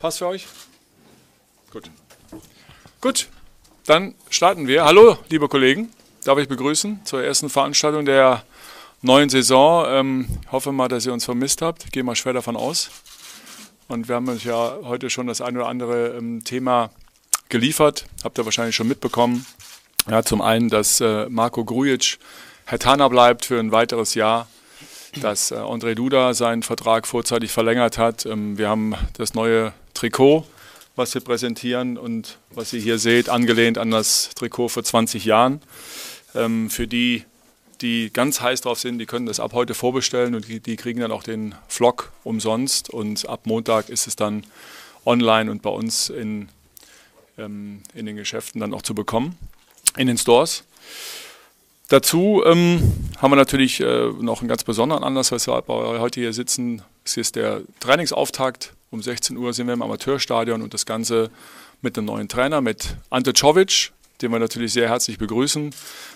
Passt für euch? Gut. Gut, dann starten wir. Hallo, liebe Kollegen. Darf ich begrüßen zur ersten Veranstaltung der neuen Saison. Ähm, hoffe mal, dass ihr uns vermisst habt. Gehe mal schwer davon aus. Und wir haben uns ja heute schon das ein oder andere ähm, Thema geliefert. Habt ihr wahrscheinlich schon mitbekommen. Ja, zum einen, dass äh, Marco Grujic Herr Tana bleibt für ein weiteres Jahr dass äh, André Duda seinen Vertrag vorzeitig verlängert hat. Ähm, wir haben das neue Trikot, was wir präsentieren und was ihr hier seht, angelehnt an das Trikot vor 20 Jahren. Ähm, für die, die ganz heiß drauf sind, die können das ab heute vorbestellen und die, kriegen dann auch den Vlog umsonst. Und ab Montag ist es dann online und bei uns in, ähm, in den Geschäften dann auch zu bekommen, in den Stores. Dazu ähm, haben wir natürlich äh, noch einen ganz besonderen Anlass, weshalb wir heute hier sitzen. Es ist der Trainingsauftakt. Um 16 Uhr sind wir im Amateurstadion und das Ganze mit einem neuen Trainer, mit Ante Czovic, den wir natürlich sehr herzlich begrüßen.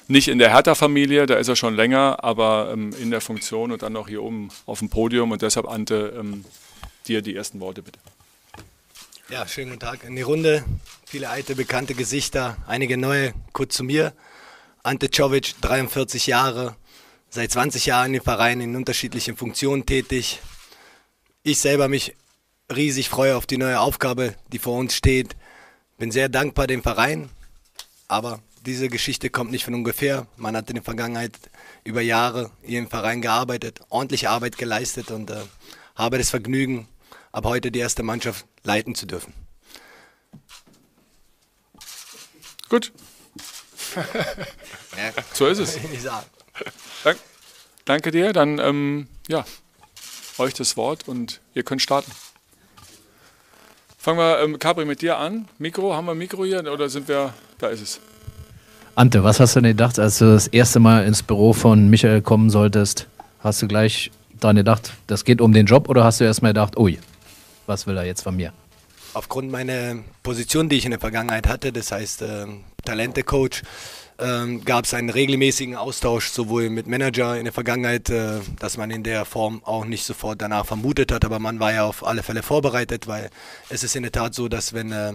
Nicht in der Hertha-Familie, da ist er schon länger, aber ähm, in der Funktion und dann noch hier oben auf dem Podium. Und deshalb, Ante, ähm, dir die ersten Worte bitte. Ja, schönen guten Tag in die Runde. Viele alte, bekannte Gesichter, einige neue. Kurz zu mir. Ante Czovic, 43 Jahre, seit 20 Jahren im Verein in unterschiedlichen Funktionen tätig. Ich selber mich riesig freue auf die neue Aufgabe, die vor uns steht. Bin sehr dankbar dem Verein, aber diese Geschichte kommt nicht von ungefähr. Man hat in der Vergangenheit über Jahre hier im Verein gearbeitet, ordentliche Arbeit geleistet und äh, habe das Vergnügen, ab heute die erste Mannschaft leiten zu dürfen. Gut, so ist es. Dank, danke dir. Dann ähm, ja, euch das Wort und ihr könnt starten. Fangen wir, ähm, Capri, mit dir an. Mikro, haben wir ein Mikro hier oder sind wir, da ist es. Ante, was hast du denn gedacht, als du das erste Mal ins Büro von Michael kommen solltest? Hast du gleich daran gedacht, das geht um den Job oder hast du erstmal gedacht, ui, was will er jetzt von mir? Aufgrund meiner Position, die ich in der Vergangenheit hatte, das heißt äh, Talente-Coach, ähm, gab es einen regelmäßigen Austausch sowohl mit Manager in der Vergangenheit, äh, dass man in der Form auch nicht sofort danach vermutet hat, aber man war ja auf alle Fälle vorbereitet, weil es ist in der Tat so, dass wenn äh,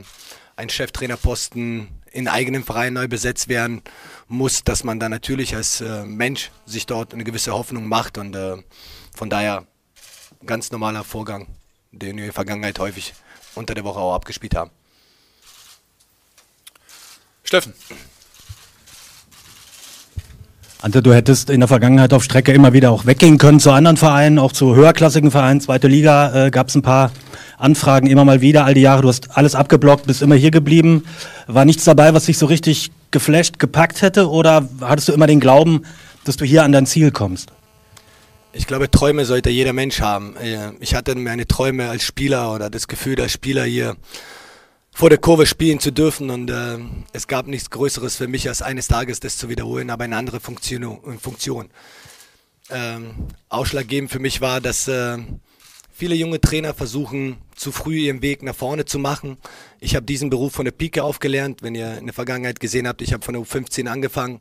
ein Cheftrainerposten in eigenem Verein neu besetzt werden muss, dass man dann natürlich als äh, Mensch sich dort eine gewisse Hoffnung macht und äh, von daher ganz normaler Vorgang, den wir in der Vergangenheit häufig unter der Woche auch abgespielt haben. Steffen. Ante, du hättest in der Vergangenheit auf Strecke immer wieder auch weggehen können zu anderen Vereinen, auch zu höherklassigen Vereinen. Zweite Liga äh, gab es ein paar Anfragen immer mal wieder, all die Jahre. Du hast alles abgeblockt, bist immer hier geblieben. War nichts dabei, was dich so richtig geflasht, gepackt hätte? Oder hattest du immer den Glauben, dass du hier an dein Ziel kommst? Ich glaube, Träume sollte jeder Mensch haben. Äh, ich hatte meine Träume als Spieler oder das Gefühl, als Spieler hier vor der Kurve spielen zu dürfen. Und äh, es gab nichts Größeres für mich, als eines Tages das zu wiederholen, aber eine andere Funktion. Funktion. Ähm, ausschlaggebend für mich war, dass äh, viele junge Trainer versuchen, zu früh ihren Weg nach vorne zu machen. Ich habe diesen Beruf von der Pike aufgelernt. Wenn ihr in der Vergangenheit gesehen habt, ich habe von der U15 angefangen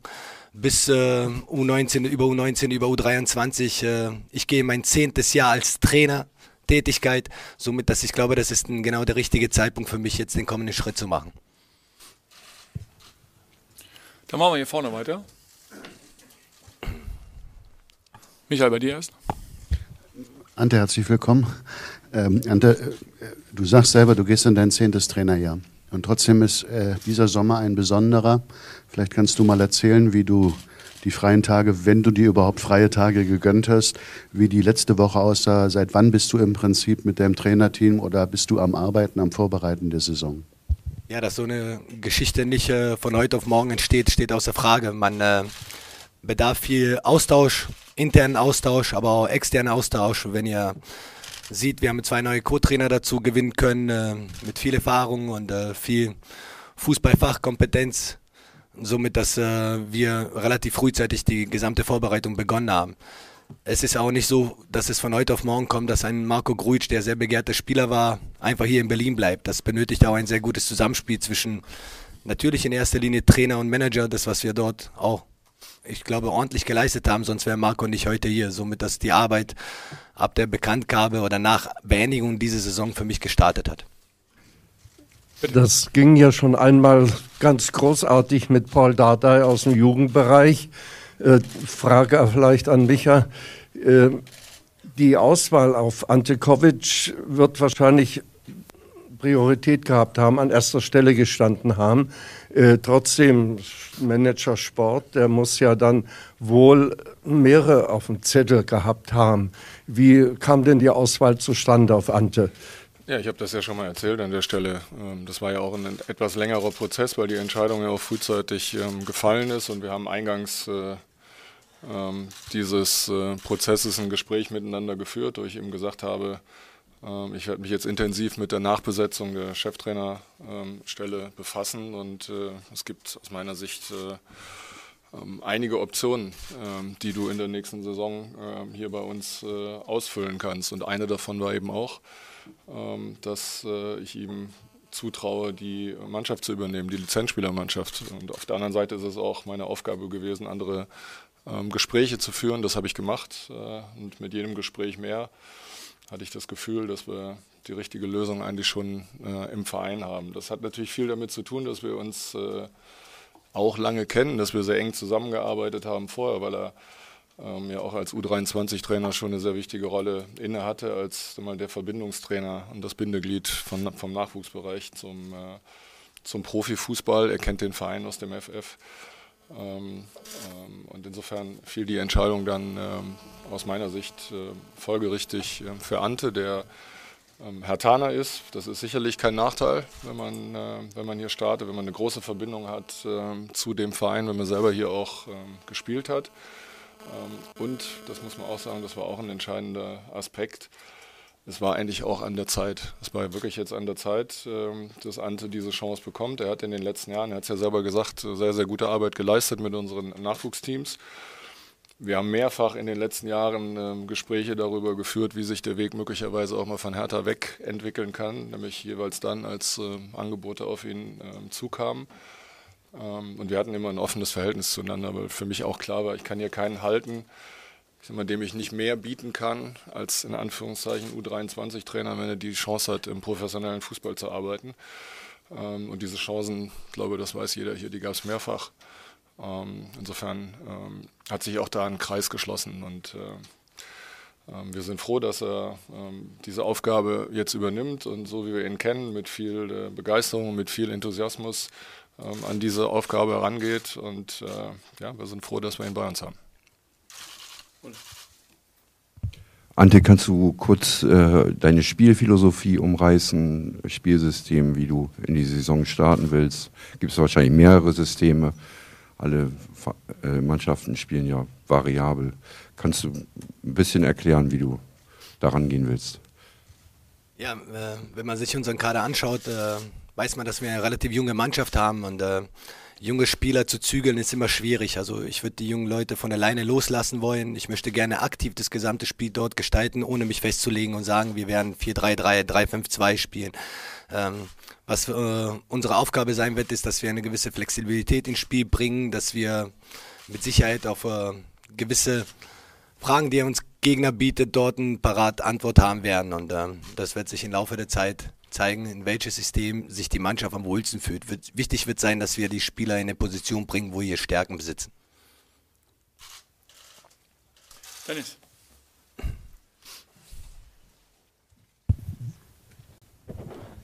bis äh, U19, über U19, über U23. Äh, ich gehe mein zehntes Jahr als Trainer Tätigkeit. Somit, dass ich glaube, das ist ein, genau der richtige Zeitpunkt für mich, jetzt den kommenden Schritt zu machen. Dann machen wir hier vorne weiter. Michael, bei dir erst. Ante, herzlich willkommen. Ähm, Ante, äh, du sagst selber, du gehst in dein zehntes Trainerjahr. Und trotzdem ist äh, dieser Sommer ein besonderer. Vielleicht kannst du mal erzählen, wie du die freien Tage, wenn du dir überhaupt freie Tage gegönnt hast, wie die letzte Woche aussah. Seit wann bist du im Prinzip mit deinem Trainerteam oder bist du am Arbeiten, am Vorbereiten der Saison? Ja, dass so eine Geschichte nicht äh, von heute auf morgen entsteht, steht außer Frage. Man äh, bedarf viel Austausch, internen Austausch, aber auch externen Austausch. Wenn ihr sieht, wir haben zwei neue Co-Trainer dazu gewinnen können, äh, mit viel Erfahrung und äh, viel Fußballfachkompetenz somit, dass äh, wir relativ frühzeitig die gesamte Vorbereitung begonnen haben. Es ist auch nicht so, dass es von heute auf morgen kommt, dass ein Marco Gruitsch, der sehr begehrter Spieler war, einfach hier in Berlin bleibt. Das benötigt auch ein sehr gutes Zusammenspiel zwischen natürlich in erster Linie Trainer und Manager, das was wir dort auch, ich glaube, ordentlich geleistet haben, sonst wäre Marco nicht heute hier. Somit, dass die Arbeit ab der Bekanntgabe oder nach Beendigung dieser Saison für mich gestartet hat. Das ging ja schon einmal ganz großartig mit Paul Dardai aus dem Jugendbereich. Äh, Frage vielleicht an Micha. Äh, die Auswahl auf Ante Kovic wird wahrscheinlich Priorität gehabt haben, an erster Stelle gestanden haben. Äh, trotzdem, Manager Sport, der muss ja dann wohl mehrere auf dem Zettel gehabt haben. Wie kam denn die Auswahl zustande auf Ante? Ja, ich habe das ja schon mal erzählt an der Stelle. Ähm, das war ja auch ein etwas längerer Prozess, weil die Entscheidung ja auch frühzeitig ähm, gefallen ist und wir haben eingangs äh, ähm, dieses äh, Prozesses ein Gespräch miteinander geführt, wo ich eben gesagt habe, ich werde mich jetzt intensiv mit der Nachbesetzung der Cheftrainerstelle befassen und äh, es gibt aus meiner Sicht ähm, einige Optionen, ähm, die du in der nächsten Saison ähm, hier bei uns äh, ausfüllen kannst. Und eine davon war eben auch, ähm, dass äh, ich ihm zutraue, die Mannschaft zu übernehmen, die Lizenzspielermannschaft. Und auf der anderen Seite ist es auch meine Aufgabe gewesen, andere ähm, Gespräche zu führen. Das habe ich gemacht äh, und mit jedem Gespräch mehr hatte ich das Gefühl, dass wir die richtige Lösung eigentlich schon äh, im Verein haben. Das hat natürlich viel damit zu tun, dass wir uns äh, auch lange kennen, dass wir sehr eng zusammengearbeitet haben vorher, weil er ähm, ja auch als U23-Trainer schon eine sehr wichtige Rolle inne hatte, als mal, der Verbindungstrainer und das Bindeglied von, vom Nachwuchsbereich zum, äh, zum Profifußball. Er kennt den Verein aus dem FF. Ähm, ähm, und insofern fiel die Entscheidung dann ähm, aus meiner Sicht äh, folgerichtig äh, für Ante, der Herr Taner ist. Das ist sicherlich kein Nachteil, wenn man, äh, wenn man hier startet, wenn man eine große Verbindung hat ähm, zu dem Verein, wenn man selber hier auch ähm, gespielt hat. und, das muss man auch sagen, das war auch ein entscheidender Aspekt, es war eigentlich auch an der Zeit. Es war wirklich jetzt an der Zeit, ähm, dass Ante diese Chance bekommt. Er hat in den letzten Jahren, er hat es ja selber gesagt, sehr, sehr gute Arbeit geleistet mit unseren Nachwuchsteams. Wir haben mehrfach in den letzten Jahren ähm, Gespräche darüber geführt, wie sich der Weg möglicherweise auch mal von Hertha weg entwickeln kann, nämlich jeweils dann, als äh, Angebote auf ihn ähm, zukamen. und wir hatten immer ein offenes Verhältnis zueinander, weil für mich auch klar war, ich kann hier keinen halten, mal, dem ich nicht mehr bieten kann als in Anführungszeichen U23-Trainer, wenn er die Chance hat, im professionellen Fußball zu arbeiten. Ähm, und diese Chancen, glaube, das weiß jeder hier, die gab es mehrfach. Ähm, insofern ähm, hat sich auch da ein Kreis geschlossen und äh, ähm, wir sind froh, dass er diese Aufgabe jetzt übernimmt und so wie wir ihn kennen, mit viel äh, Begeisterung, mit viel Enthusiasmus an diese Aufgabe herangeht. Und äh, ja, wir sind froh, dass wir ihn bei uns haben. Ante, kannst du kurz äh, deine Spielphilosophie umreißen, Spielsystem, wie du in die Saison starten willst? Gibt es wahrscheinlich mehrere Systeme. Alle äh, Mannschaften spielen ja variabel. Kannst du ein bisschen erklären, wie du daran gehen willst? Ja, äh, wenn man sich unseren Kader anschaut, äh, weiß man, dass wir eine relativ junge Mannschaft haben und junge Spieler zu zügeln ist immer schwierig. Also ich würde die jungen Leute von alleine loslassen wollen. Ich möchte gerne aktiv das gesamte Spiel dort gestalten, ohne mich festzulegen und sagen, wir werden 4-3-3, 3-5-2 spielen. Ähm, was äh, unsere Aufgabe sein wird, ist, dass wir eine gewisse Flexibilität ins Spiel bringen, dass wir mit Sicherheit auf äh, gewisse Fragen, die uns Gegner bietet, dort eine parat Antwort haben werden. Und äh, das wird sich im Laufe der Zeit zeigen, in welches System sich die Mannschaft am wohlsten fühlt. Wird, wichtig wird sein, dass wir die Spieler in eine Position bringen, wo ihr Stärken besitzen. Dennis.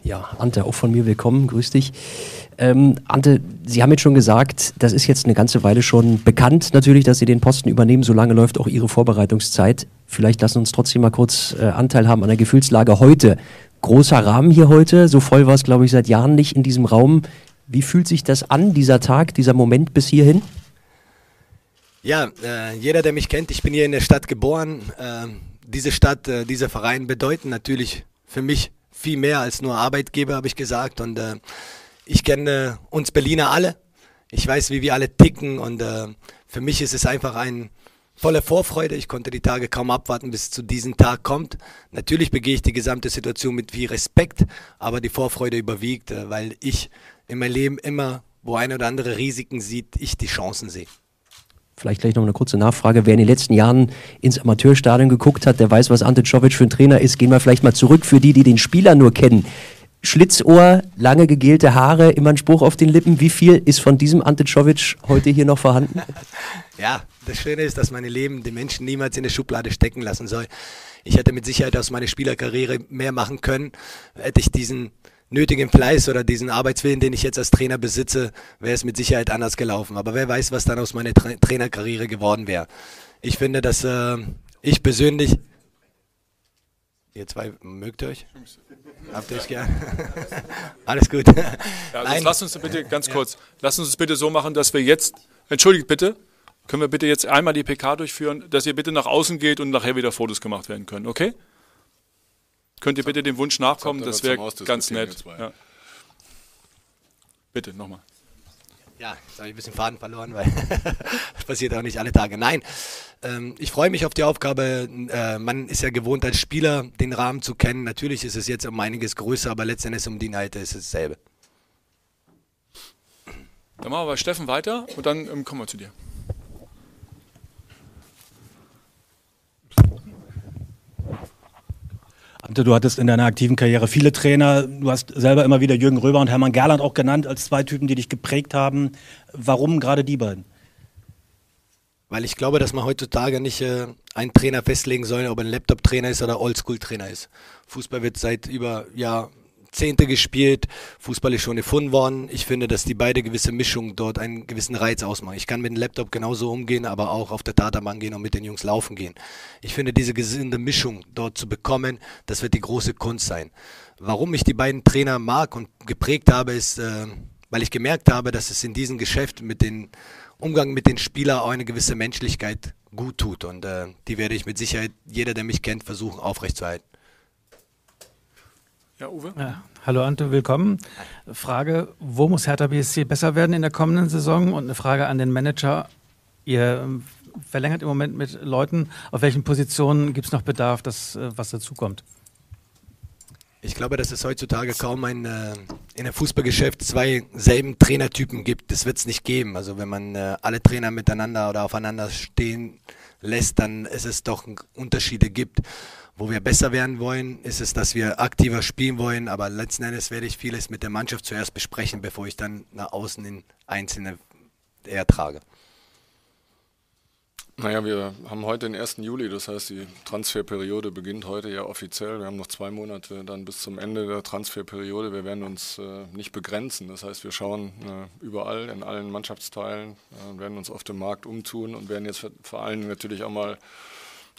Ja, Ante, auch von mir willkommen, grüß dich. Ähm, Ante, Sie haben jetzt schon gesagt, das ist jetzt eine ganze Weile schon bekannt natürlich, dass Sie den Posten übernehmen. Solange läuft auch Ihre Vorbereitungszeit. Vielleicht lassen Sie uns trotzdem mal kurz äh, Anteil haben an der Gefühlslage heute großer Rahmen hier heute. So voll war es, glaube ich, seit Jahren nicht in diesem Raum. Wie fühlt sich das an, dieser Tag, dieser Moment bis hierhin? Ja, äh, jeder, der mich kennt, ich bin hier in der Stadt geboren. Äh, diese Stadt, äh, dieser Verein bedeuten natürlich für mich viel mehr als nur Arbeitgeber, habe ich gesagt. Und äh, ich kenne uns Berliner alle. Ich weiß, wie wir alle ticken. Und äh, für mich ist es einfach ein voller Vorfreude. Ich konnte die Tage kaum abwarten, bis es zu diesem Tag kommt. Natürlich begehe ich die gesamte Situation mit viel Respekt, aber die Vorfreude überwiegt, äh, weil ich in meinem Leben immer, wo ein oder andere Risiken sieht, ich die Chancen sehe. Vielleicht gleich noch eine kurze Nachfrage. Wer in den letzten Jahren ins Amateurstadion geguckt hat, der weiß, was Ante Czovic für ein Trainer ist. Gehen wir vielleicht mal zurück für die, die den Spieler nur kennen. Schlitzohr, lange gegelte Haare, immer ein Spruch auf den Lippen. Wie viel ist von diesem Ante Czovic heute hier noch vorhanden? Ja, das Schöne ist, dass meine Leben den Menschen niemals in der Schublade stecken lassen soll. Ich hätte mit Sicherheit aus meiner Spielerkarriere mehr machen können, hätte ich diesen nötigen Fleiß oder diesen Arbeitswillen, den ich jetzt als Trainer besitze, wäre es mit Sicherheit anders gelaufen. Aber wer weiß, was dann aus meiner Tra Trainerkarriere geworden wäre. Ich finde, dass äh, ich persönlich. Ihr zwei mögt euch? Habt ihr euch gern? Alles gut. Ja, also lass uns bitte ganz kurz, lass uns es bitte so machen, dass wir jetzt, entschuldigt bitte, können wir bitte jetzt einmal die PK durchführen, dass ihr bitte nach außen geht und nachher wieder Fotos gemacht werden können, okay? Könnt ihr bitte dem Wunsch nachkommen, das wäre ganz nett. Ja. Bitte, nochmal. Ja, jetzt habe ich ein bisschen Faden verloren, weil das passiert auch nicht alle Tage. Nein, ähm, ich freue mich auf die Aufgabe. Äh, man ist ja gewohnt als Spieler, den Rahmen zu kennen. Natürlich ist es jetzt um einiges größer, aber letztendlich um die Inhalte ist es dasselbe. Dann machen wir bei Steffen weiter und dann ähm, kommen wir zu dir. Du hattest in deiner aktiven Karriere viele Trainer. Du hast selber immer wieder Jürgen Röber und Hermann Gerland auch genannt als zwei Typen, die dich geprägt haben. Warum gerade die beiden? Weil ich glaube, dass man heutzutage nicht äh, einen Trainer festlegen soll, ob er ein Laptop-Trainer ist oder Oldschool-Trainer ist. Fußball wird seit über ja, Jahrzehnte gespielt. Fußball ist schon erfunden worden. Ich finde, dass die beide gewisse Mischung dort einen gewissen Reiz ausmachen. Ich kann mit dem Laptop genauso umgehen, aber auch auf der Tatabahn gehen und mit den Jungs laufen gehen. Ich finde, diese gesunde Mischung dort zu bekommen, das wird die große Kunst sein. Warum ich die beiden Trainer mag und geprägt habe, ist, äh, weil ich gemerkt habe, dass es in diesem Geschäft mit dem Umgang mit den Spielern auch eine gewisse Menschlichkeit gut tut. Und äh, die werde ich mit Sicherheit, jeder, der mich kennt, versuchen aufrechtzuerhalten. Ja, Uwe? Ja, hallo Ante, willkommen. Frage, wo muss Hertha BSC besser werden in der kommenden Saison? Und eine Frage an den Manager. Ihr ähm, verlängert im Moment mit Leuten. Auf welchen Positionen gibt es noch Bedarf, dass äh, was dazukommt? Ich glaube, dass es heutzutage kaum ein, äh, in der Fußballgeschäft zwei selben Trainertypen gibt. Das wird es nicht geben. Also wenn man äh, alle Trainer miteinander oder aufeinander stehen lässt, dann ist es doch Unterschiede gibt. Wo wir besser werden wollen, ist es, dass wir aktiver spielen wollen, aber letzten Endes werde ich vieles mit der Mannschaft zuerst besprechen, bevor ich dann nach außen in einzelne eher trage. Naja, wir haben heute den 1. Juli, das heißt, die Transferperiode beginnt heute ja offiziell. Wir haben noch zwei Monate dann bis zum Ende der Transferperiode. Wir werden uns äh, nicht begrenzen. Das heißt, wir schauen äh, überall, in allen Mannschaftsteilen, äh, werden uns auf dem Markt umtun und werden jetzt vor allem natürlich auch mal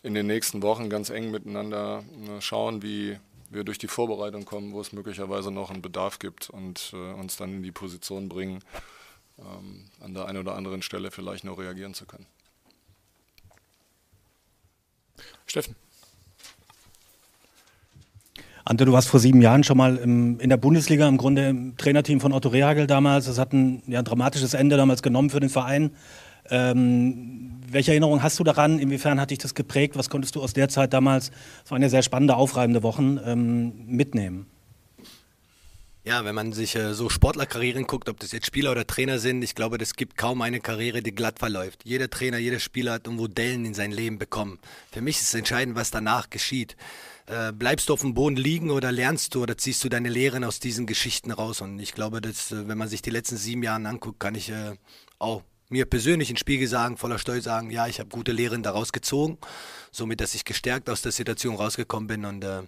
in den nächsten Wochen ganz eng miteinander äh, schauen, wie wir durch die Vorbereitung kommen, wo es möglicherweise noch einen Bedarf gibt und äh, uns dann in die Position bringen, ähm, an der einen oder anderen Stelle vielleicht noch reagieren zu können. Steffen. Ante, du warst vor sieben Jahren schon mal im, in der Bundesliga, im Grunde im Trainerteam von Otto Rehagel damals. Das hat ein, ja, ein dramatisches Ende damals genommen für den Verein. Ähm, welche Erinnerung hast du daran? Inwiefern hat dich das geprägt? Was konntest du aus der Zeit damals, es waren ja sehr spannende, aufreibende Wochen, ähm, mitnehmen? Ja, wenn man sich äh, so Sportlerkarrieren guckt, ob das jetzt Spieler oder Trainer sind, ich glaube, es gibt kaum eine Karriere, die glatt verläuft. Jeder Trainer, jeder Spieler hat irgendwo Dellen in sein Leben bekommen. Für mich ist es entscheidend, was danach geschieht. Äh, bleibst du auf dem Boden liegen oder lernst du oder ziehst du deine Lehren aus diesen Geschichten raus? Und ich glaube, dass, äh, wenn man sich die letzten sieben Jahre anguckt, kann ich äh, auch mir persönlich in Spiegel sagen, voller Stolz sagen, ja, ich habe gute Lehren daraus gezogen, somit, dass ich gestärkt aus der Situation rausgekommen bin und äh,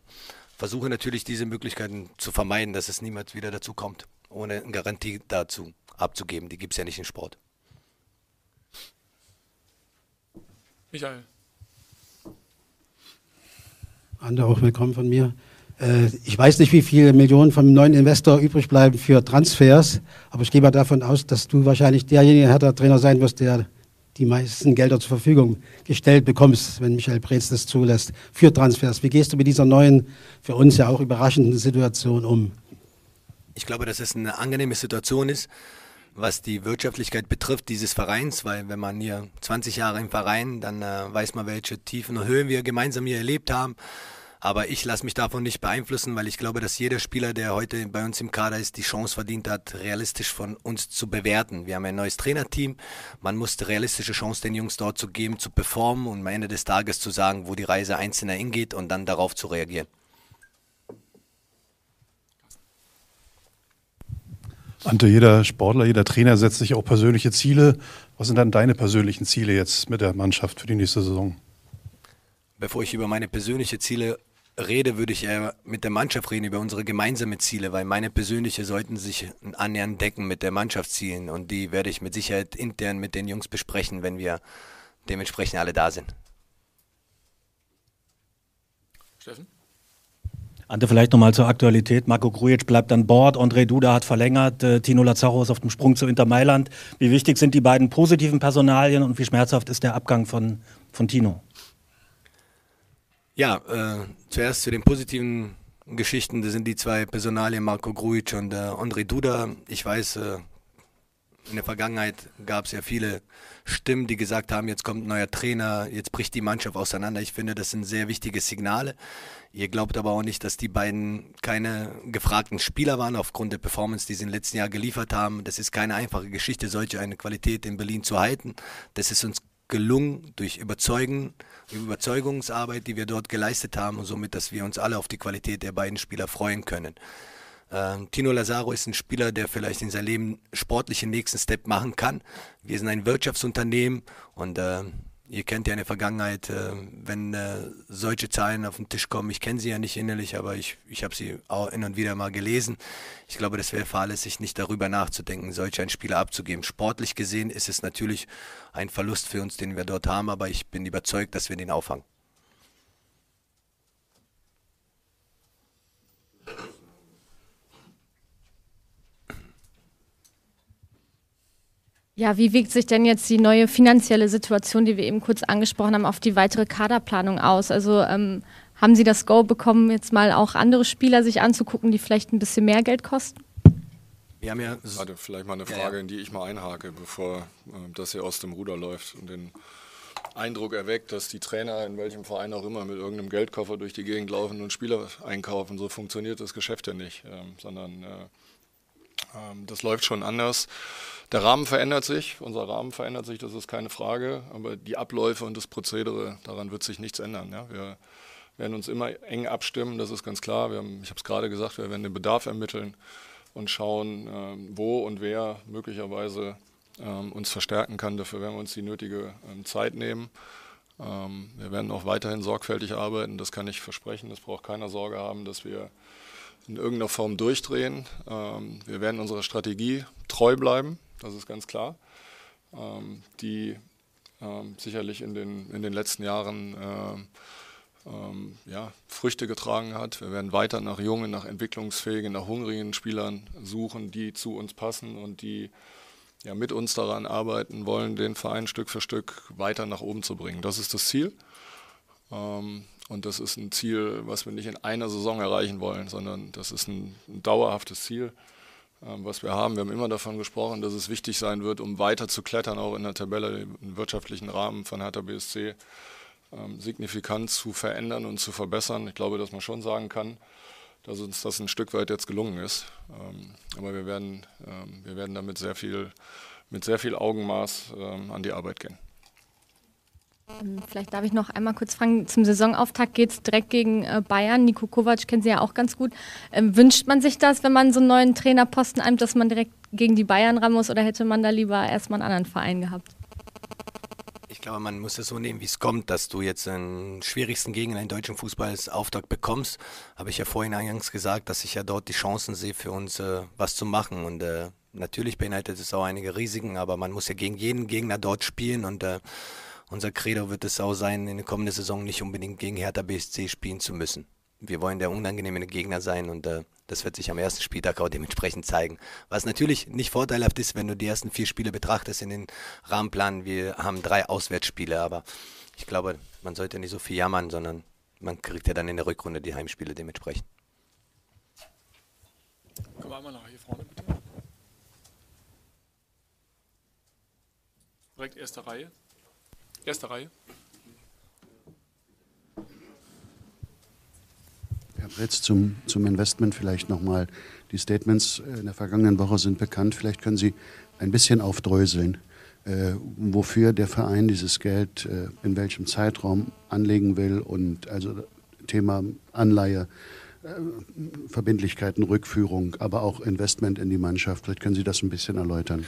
versuche natürlich diese Möglichkeiten zu vermeiden, dass es niemals wieder dazu kommt, ohne eine Garantie dazu abzugeben. Die gibt es ja nicht im Sport. Michael. Ande, auch willkommen von mir. Äh, ich weiß nicht, wie viele Millionen vom neuen Investor übrig bleiben für Transfers, aber ich gehe mal davon aus, dass du wahrscheinlich derjenige Hertha-Trainer sein wirst, der die meisten Gelder zur Verfügung gestellt bekommst, wenn Michael Preetz das zulässt, für Transfers. Wie gehst du mit dieser neuen, für uns ja auch überraschenden Situation um? Ich glaube, dass es eine angenehme Situation ist, was die Wirtschaftlichkeit betrifft dieses Vereins, weil wenn man hier 20 Jahre im Verein, dann äh, weiß man, welche Tiefen und Höhen wir gemeinsam hier erlebt haben. Aber ich lasse mich davon nicht beeinflussen, weil ich glaube, dass jeder Spieler, der heute bei uns im Kader ist, die Chance verdient hat, realistisch von uns zu bewerten. Wir haben ein neues Trainerteam. Man muss die realistische Chance den Jungs dort zu geben, zu performen und am Ende des Tages zu sagen, wo die Reise einzelner hingeht und dann darauf zu reagieren. Ante, jeder Sportler, jeder Trainer setzt sich auch persönliche Ziele. Was sind dann deine persönlichen Ziele jetzt mit der Mannschaft für die nächste Saison? Bevor ich über meine persönlichen Ziele rede, würde ich eher mit der Mannschaft reden, über unsere gemeinsamen Ziele, weil meine persönliche sollten sich annähernd decken mit der Mannschaftszielen und die werde ich mit Sicherheit intern mit den Jungs besprechen, wenn wir dementsprechend alle da sind. Steffen? Ante, vielleicht nochmal zur Aktualität. Marco Grujic bleibt an Bord, André Duda hat verlängert, äh, Tino Lazaro ist auf dem Sprung zu Inter Mailand. Wie wichtig sind die beiden positiven Personalien und wie schmerzhaft ist der Abgang von, von Tino? Ja, äh, zuerst zu den positiven Geschichten. Das sind die zwei Personalien, Marco Grujic und äh, André Duda. Ich weiß, äh, in der Vergangenheit gab es ja viele Stimmen, die gesagt haben, jetzt kommt ein neuer Trainer, jetzt bricht die Mannschaft auseinander. Ich finde, das sind sehr wichtige Signale. Ihr glaubt aber auch nicht, dass die beiden keine gefragten Spieler waren aufgrund der Performance, die sie im letzten Jahr geliefert haben. Das ist keine einfache Geschichte, solche eine Qualität in Berlin zu halten. Das ist uns gelungen durch Überzeugen, Überzeugungsarbeit, die wir dort geleistet haben und somit, dass wir uns alle auf die Qualität der beiden Spieler freuen können. Ähm, Tino Lazaro ist ein Spieler, der vielleicht in seinem Leben sportlich den nächsten Step machen kann. Wir sind ein Wirtschaftsunternehmen und äh, ihr kennt ja in der Vergangenheit, äh, wenn äh, solche Zahlen auf den Tisch kommen, ich kenne sie ja nicht innerlich, aber ich, ich habe sie auch hin und wieder mal gelesen. Ich glaube, das wäre fahrlässig, nicht darüber nachzudenken, solch einen Spieler abzugeben. Sportlich gesehen ist es natürlich ein Verlust für uns, den wir dort haben, aber ich bin überzeugt, dass wir den auffangen. Ja, wie wirkt sich denn jetzt die neue finanzielle Situation, die wir eben kurz angesprochen haben, auf die weitere Kaderplanung aus? Also ähm, haben Sie das Go bekommen, jetzt mal auch andere Spieler sich anzugucken, die vielleicht ein bisschen mehr Geld kosten? Wir haben ja Warte, vielleicht mal eine Frage, ja, ja. in die ich mal einhake, bevor äh, das hier aus dem Ruder läuft und den Eindruck erweckt, dass die Trainer in welchem Verein auch immer mit irgendeinem Geldkoffer durch die Gegend laufen und Spieler einkaufen. So funktioniert das Geschäft ja nicht, ähm, sondern äh, das läuft schon anders. Der Rahmen verändert sich, unser Rahmen verändert sich, das ist keine Frage, aber die Abläufe und das Prozedere, daran wird sich nichts ändern. Ja? Wir werden uns immer eng abstimmen, das ist ganz klar. Haben, ich habe es gerade gesagt, wir werden den Bedarf ermitteln und schauen, ähm, wo und wer möglicherweise ähm, uns verstärken kann. Dafür werden wir uns die nötige ähm, Zeit nehmen. Ähm, wir werden auch weiterhin sorgfältig arbeiten, das kann ich versprechen. Es braucht keiner Sorge haben, dass wir in irgendeiner Form durchdrehen. Ähm, wir werden unserer Strategie treu bleiben das ist ganz klar, ähm, die ähm, sicherlich in den, in den letzten Jahren äh, ähm, ja, Früchte getragen hat. Wir werden weiter nach jungen, nach entwicklungsfähigen, nach hungrigen Spielern suchen, die zu uns passen und die ja, mit uns daran arbeiten wollen, den Verein Stück für Stück weiter nach oben zu bringen. Das ist das Ziel. Ähm, und das ist ein Ziel, was wir nicht in einer Saison erreichen wollen, sondern das ist ein, ein dauerhaftes Ziel. Ähm, was wir haben. Wir haben immer davon gesprochen, dass es wichtig sein wird, um weiter zu klettern, auch in der Tabelle, im wirtschaftlichen Rahmen von Hertha BSC ähm, signifikant zu verändern und zu verbessern. Ich glaube, dass man schon sagen kann, dass uns das ein Stück weit jetzt gelungen ist. Ähm, aber wir werden, wir werden damit sehr viel, mit sehr viel Augenmaß an die Arbeit gehen. Ähm, vielleicht darf ich noch einmal kurz fragen, zum Saisonauftakt geht es direkt gegen äh, Bayern. Nico Kovac kennen Sie ja auch ganz gut. Ähm, wünscht man sich das, wenn man so einen neuen Trainerposten eimt, dass man direkt gegen die Bayern ran muss oder hätte man da lieber erstmal einen anderen Verein gehabt? Ich glaube, man muss es so nehmen, wie es kommt, dass du jetzt den schwierigsten Gegner in deutschen Fußball als Auftakt bekommst. Habe ich ja vorhin eingangs gesagt, dass ich ja dort die Chancen sehe, für uns äh, was zu machen. Und äh, natürlich beinhaltet es auch einige Risiken, aber man muss ja gegen jeden Gegner dort spielen und äh, unser Credo wird es auch sein, in der kommenden Saison nicht unbedingt gegen Hertha BSC spielen zu müssen. Wir wollen der unangenehme Gegner sein und äh, das wird sich am ersten Spieltag auch dementsprechend zeigen. Was natürlich nicht vorteilhaft ist, wenn du die ersten vier Spiele betrachtest in den Rahmenplan. Wir haben drei Auswärtsspiele, aber ich glaube, man sollte nicht so viel jammern, sondern man kriegt ja dann in der Rückrunde die Heimspiele dementsprechend. Wir einmal nach hier vorne, bitte. Direkt erste Reihe. Erste Reihe. Herr Bretz, zum, zum Investment vielleicht nochmal. Die Statements in der vergangenen Woche sind bekannt. Vielleicht können Sie ein bisschen aufdröseln, äh, wofür der Verein dieses Geld äh, in welchem Zeitraum anlegen will und also Thema Anleihe, äh, Verbindlichkeiten, Rückführung, aber auch Investment in die Mannschaft. Vielleicht können Sie das ein bisschen erläutern.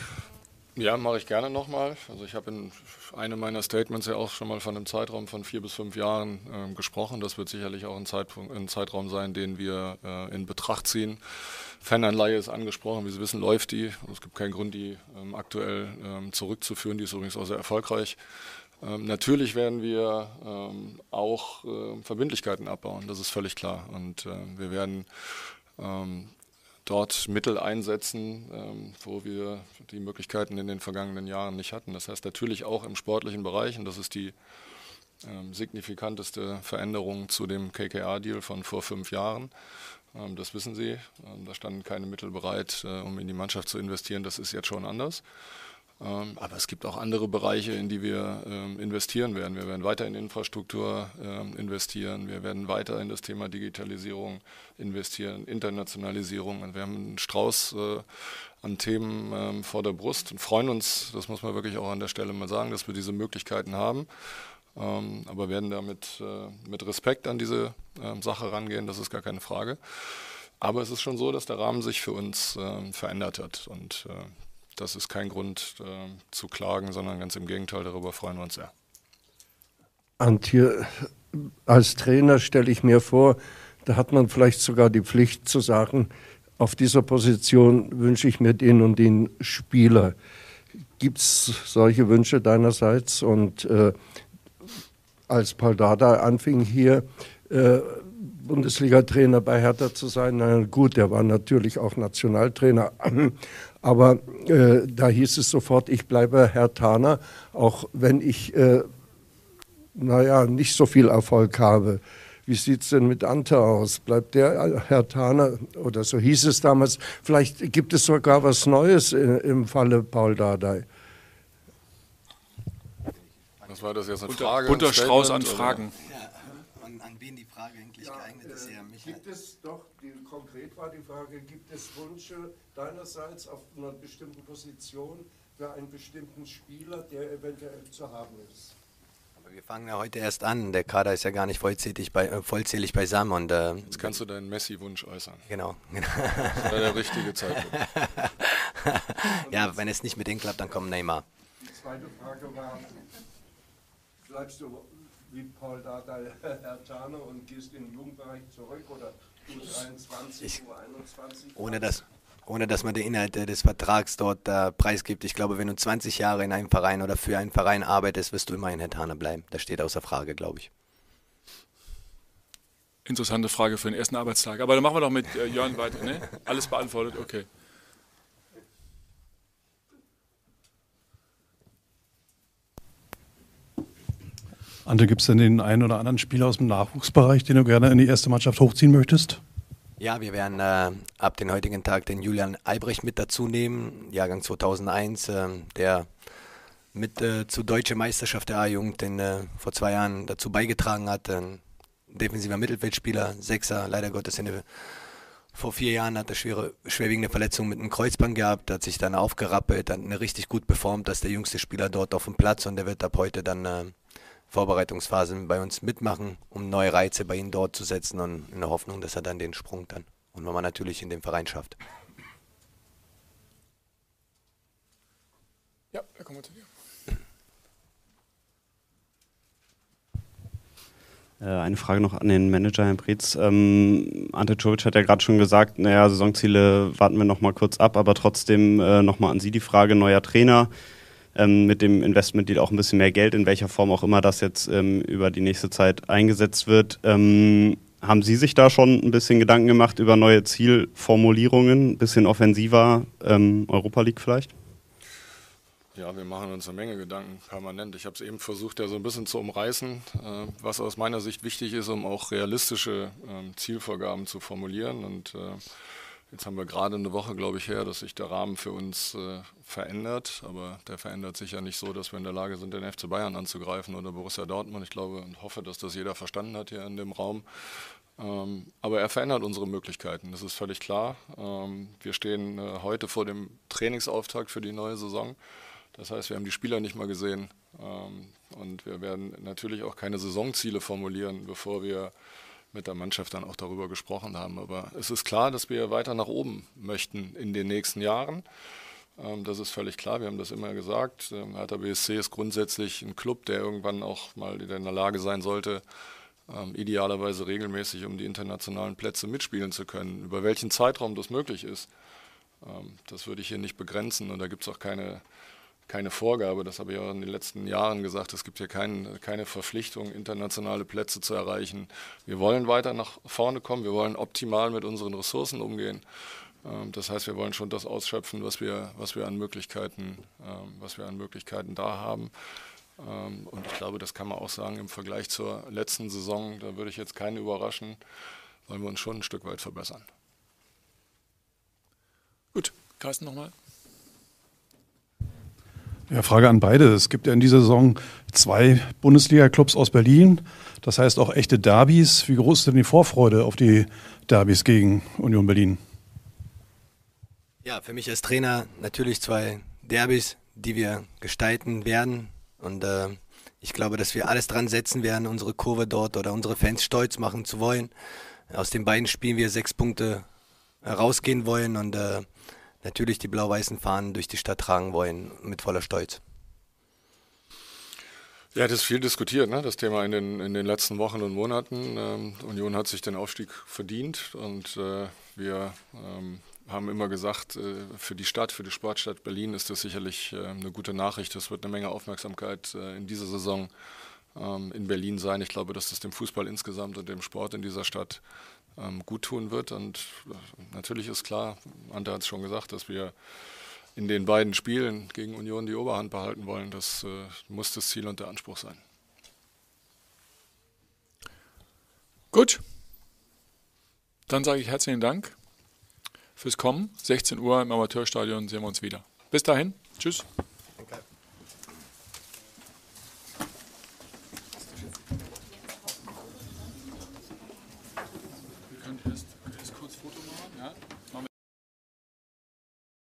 Ja, mache ich gerne nochmal. Also ich habe in einem meiner Statements ja auch schon mal von einem Zeitraum von vier bis fünf Jahren äh, gesprochen. Das wird sicherlich auch ein, Zeitpunkt, ein Zeitraum sein, den wir äh, in Betracht ziehen. Fananleihe ist angesprochen, wie Sie wissen, läuft die. Es gibt keinen Grund, die ähm, aktuell ähm, zurückzuführen. Die ist übrigens auch sehr erfolgreich. Ähm, natürlich werden wir ähm, auch äh, Verbindlichkeiten abbauen, das ist völlig klar. Und äh, wir werden ähm, dort Mittel einsetzen, ähm, wo wir die Möglichkeiten in den vergangenen Jahren nicht hatten. Das heißt natürlich auch im sportlichen Bereich, und das ist die ähm, signifikanteste Veränderung zu dem KKA-Deal von vor fünf Jahren. Ähm, das wissen Sie. Da standen keine Mittel bereit, äh, um in die Mannschaft zu investieren. Das ist jetzt schon anders. Ähm, aber es gibt auch andere Bereiche, in die wir ähm, investieren werden. Wir werden weiter in Infrastruktur ähm, investieren. Wir werden weiter in das Thema Digitalisierung investieren, Internationalisierung. Wir haben einen Strauß äh, an Themen vor der Brust und freuen uns, das muss man wirklich auch an der Stelle mal sagen, dass wir diese Möglichkeiten haben. aber werden damit äh, mit Respekt an diese Sache rangehen, das ist gar keine Frage. Aber es ist schon so, dass der Rahmen sich für uns verändert hat. Und äh, das ist kein Grund äh, zu klagen, sondern ganz im Gegenteil, darüber freuen wir uns sehr. Antje, als Trainer stelle ich mir vor, da hat man vielleicht sogar die Pflicht zu sagen, auf dieser Position wünsche ich mir den und den Spieler. Gibt es solche Wünsche deinerseits? Und äh, als Paldada anfing hier, äh, Bundesliga-Trainer bei Hertha zu sein, na gut, der war natürlich auch Nationaltrainer, aber äh, da hieß es sofort, ich bleibe Herr Taner, auch wenn ich, äh, naja, nicht so viel Erfolg habe. Wie sieht es denn mit Ante aus? Bleibt der äh, Herr Taner, oder so hieß es damals, vielleicht gibt es sogar was Neues in, im Falle Paul Dardai. Was war das jetzt eine Bunter, Frage? Bunter Strauß an Fragen. Ja, an, an wen die Frage eigentlich Ja, geeignet ist, äh, ja, Michael. Gibt es doch, die, konkret war die Frage, gibt es Wünsche deinerseits auf einer bestimmten Position für einen bestimmten Spieler, der eventuell zu haben ist? Aber wir fangen ja heute erst an. Der Kader ist ja gar nicht vollzählig, bei, äh, vollzählig beisammen. Und, äh, Jetzt kannst du deinen Messi-Wunsch äußern. Genau. Das war der richtige Zeitpunkt. ja, wenn es nicht mit denen klappt, dann kommt Neymar. Die zweite Frage war, bleibst du wie Paul Dardai Herr Tane und gehst in den Jugendbereich zurück oder U23, Ich- U21? Ohne dass, ohne dass man die Inhalte des Vertrags dort äh, preisgibt. Ich glaube, wenn du 20 Jahre in einem Verein oder für einen Verein arbeitest, wirst du immer ein Hetaner bleiben. Das steht außer Frage, glaube ich. Interessante Frage für den ersten Arbeitstag. Aber dann machen wir doch mit äh, Jörn weiter. Ne? Alles beantwortet, okay. Ante, gibt es denn den einen oder anderen Spieler aus dem Nachwuchsbereich, den du gerne in die erste Mannschaft hochziehen möchtest? Ja, wir werden äh, ab dem heutigen Tag den Julian Albrecht mit dazu nehmen, Jahrgang 2001, äh, der mit äh, zur deutschen Meisterschaft der A-Jugend den, äh, vor zwei Jahren dazu beigetragen hat. Ein defensiver Mittelfeldspieler, Sechser, leider Gottes in der, vor vier Jahren hat er schwere, schwerwiegende Verletzung mit einem Kreuzband gehabt, hat sich dann aufgerappelt, hat eine richtig gut performt, das ist der jüngste Spieler dort auf dem Platz und der wird ab heute dann äh, Vorbereitungsphase bei uns mitmachen, um neue Reize bei ihm dort zu setzen und in der Hoffnung, dass er dann den Sprung dann und wenn man natürlich in den Verein schafft. Ja, da kommen wir zu dir. Äh, Eine Frage noch an den Manager, Herrn Preetz. Ähm, Ante Czovic hat ja gerade schon gesagt, naja, Saisonziele warten wir noch mal kurz ab, aber trotzdem äh, noch mal an Sie die Frage, neuer Trainer ähm, mit dem Investment-Deal auch ein bisschen mehr Geld, in welcher Form auch immer das jetzt ähm, über die nächste Zeit eingesetzt wird. Ähm, haben Sie sich da schon ein bisschen Gedanken gemacht über neue Zielformulierungen, ein bisschen offensiver, ähm, Europa League vielleicht? Ja, wir machen uns eine Menge Gedanken permanent. Ich habe es eben versucht, ja so ein bisschen zu umreißen, äh, was aus meiner Sicht wichtig ist, um auch realistische ähm, Zielvorgaben zu formulieren. Und äh, jetzt haben wir gerade eine Woche, glaube ich, her, dass sich der Rahmen für uns äh, verändert. Aber der verändert sich ja nicht so, dass wir in der Lage sind, den FC Bayern anzugreifen oder Borussia Dortmund. Ich glaube und hoffe, dass das jeder verstanden hat hier in dem Raum. Ähm, aber er verändert unsere Möglichkeiten, das ist völlig klar. Ähm, wir stehen äh, heute vor dem Trainingsauftakt für die neue Saison. Das heißt, wir haben die Spieler nicht mal gesehen ähm, und wir werden natürlich auch keine Saisonziele formulieren, bevor wir mit der Mannschaft dann auch darüber gesprochen haben. Aber es ist klar, dass wir weiter nach oben möchten in den nächsten Jahren. Ähm, das ist völlig klar, wir haben das immer gesagt. Ähm, Hertha BSC ist grundsätzlich ein Club, der irgendwann auch mal in der Lage sein sollte, ähm, idealerweise regelmäßig um die internationalen Plätze mitspielen zu können. Über welchen Zeitraum das möglich ist, das würde ich hier nicht begrenzen und da gibt es auch keine, keine Vorgabe. Das habe ich auch in den letzten Jahren gesagt. Es gibt hier kein, keine Verpflichtung, internationale Plätze zu erreichen. Wir wollen weiter nach vorne kommen, wir wollen optimal mit unseren Ressourcen umgehen. Ähm, das heißt, wir wollen schon das ausschöpfen, was wir, was wir an Möglichkeiten, ähm, was wir an Möglichkeiten da haben. Ähm, und ich glaube, das kann man auch sagen im Vergleich zur letzten Saison. Da würde ich jetzt keinen überraschen, wollen wir uns schon ein Stück weit verbessern. Gut, Carsten nochmal. Ja, Frage an beide. Es gibt ja in dieser Saison zwei Bundesliga-Clubs aus Berlin. Das heißt auch echte Derbys. Wie groß ist denn die Vorfreude auf die Derbys gegen Union Berlin? Ja, für mich als Trainer natürlich zwei Derbys, die wir gestalten werden. Und äh, ich glaube, dass wir alles dran setzen werden, unsere Kurve dort oder unsere Fans stolz machen zu wollen. Aus den beiden Spielen wir sechs Punkte rausgehen wollen und äh, natürlich die blau-weißen Fahnen durch die Stadt tragen wollen mit voller Stolz. Ja, das ist viel diskutiert, ne? das Thema in den, in den letzten Wochen und Monaten. Ähm, Union hat sich den Aufstieg verdient und äh, wir ähm, haben immer gesagt, äh, für die Stadt, für die Sportstadt Berlin ist das sicherlich äh, eine gute Nachricht. Es wird eine Menge Aufmerksamkeit äh, in dieser Saison ähm, in Berlin sein. Ich glaube, dass das dem Fußball insgesamt und dem Sport in dieser Stadt ähm, gut tun wird. Und natürlich ist klar, Ante hat es schon gesagt, dass wir in den beiden Spielen gegen Union die Oberhand behalten wollen. Das muss das Ziel und der Anspruch sein. Gut. Dann sage ich herzlichen Dank fürs Kommen. 16 Uhr im Amateurstadion sehen wir uns wieder. Bis dahin. Tschüss.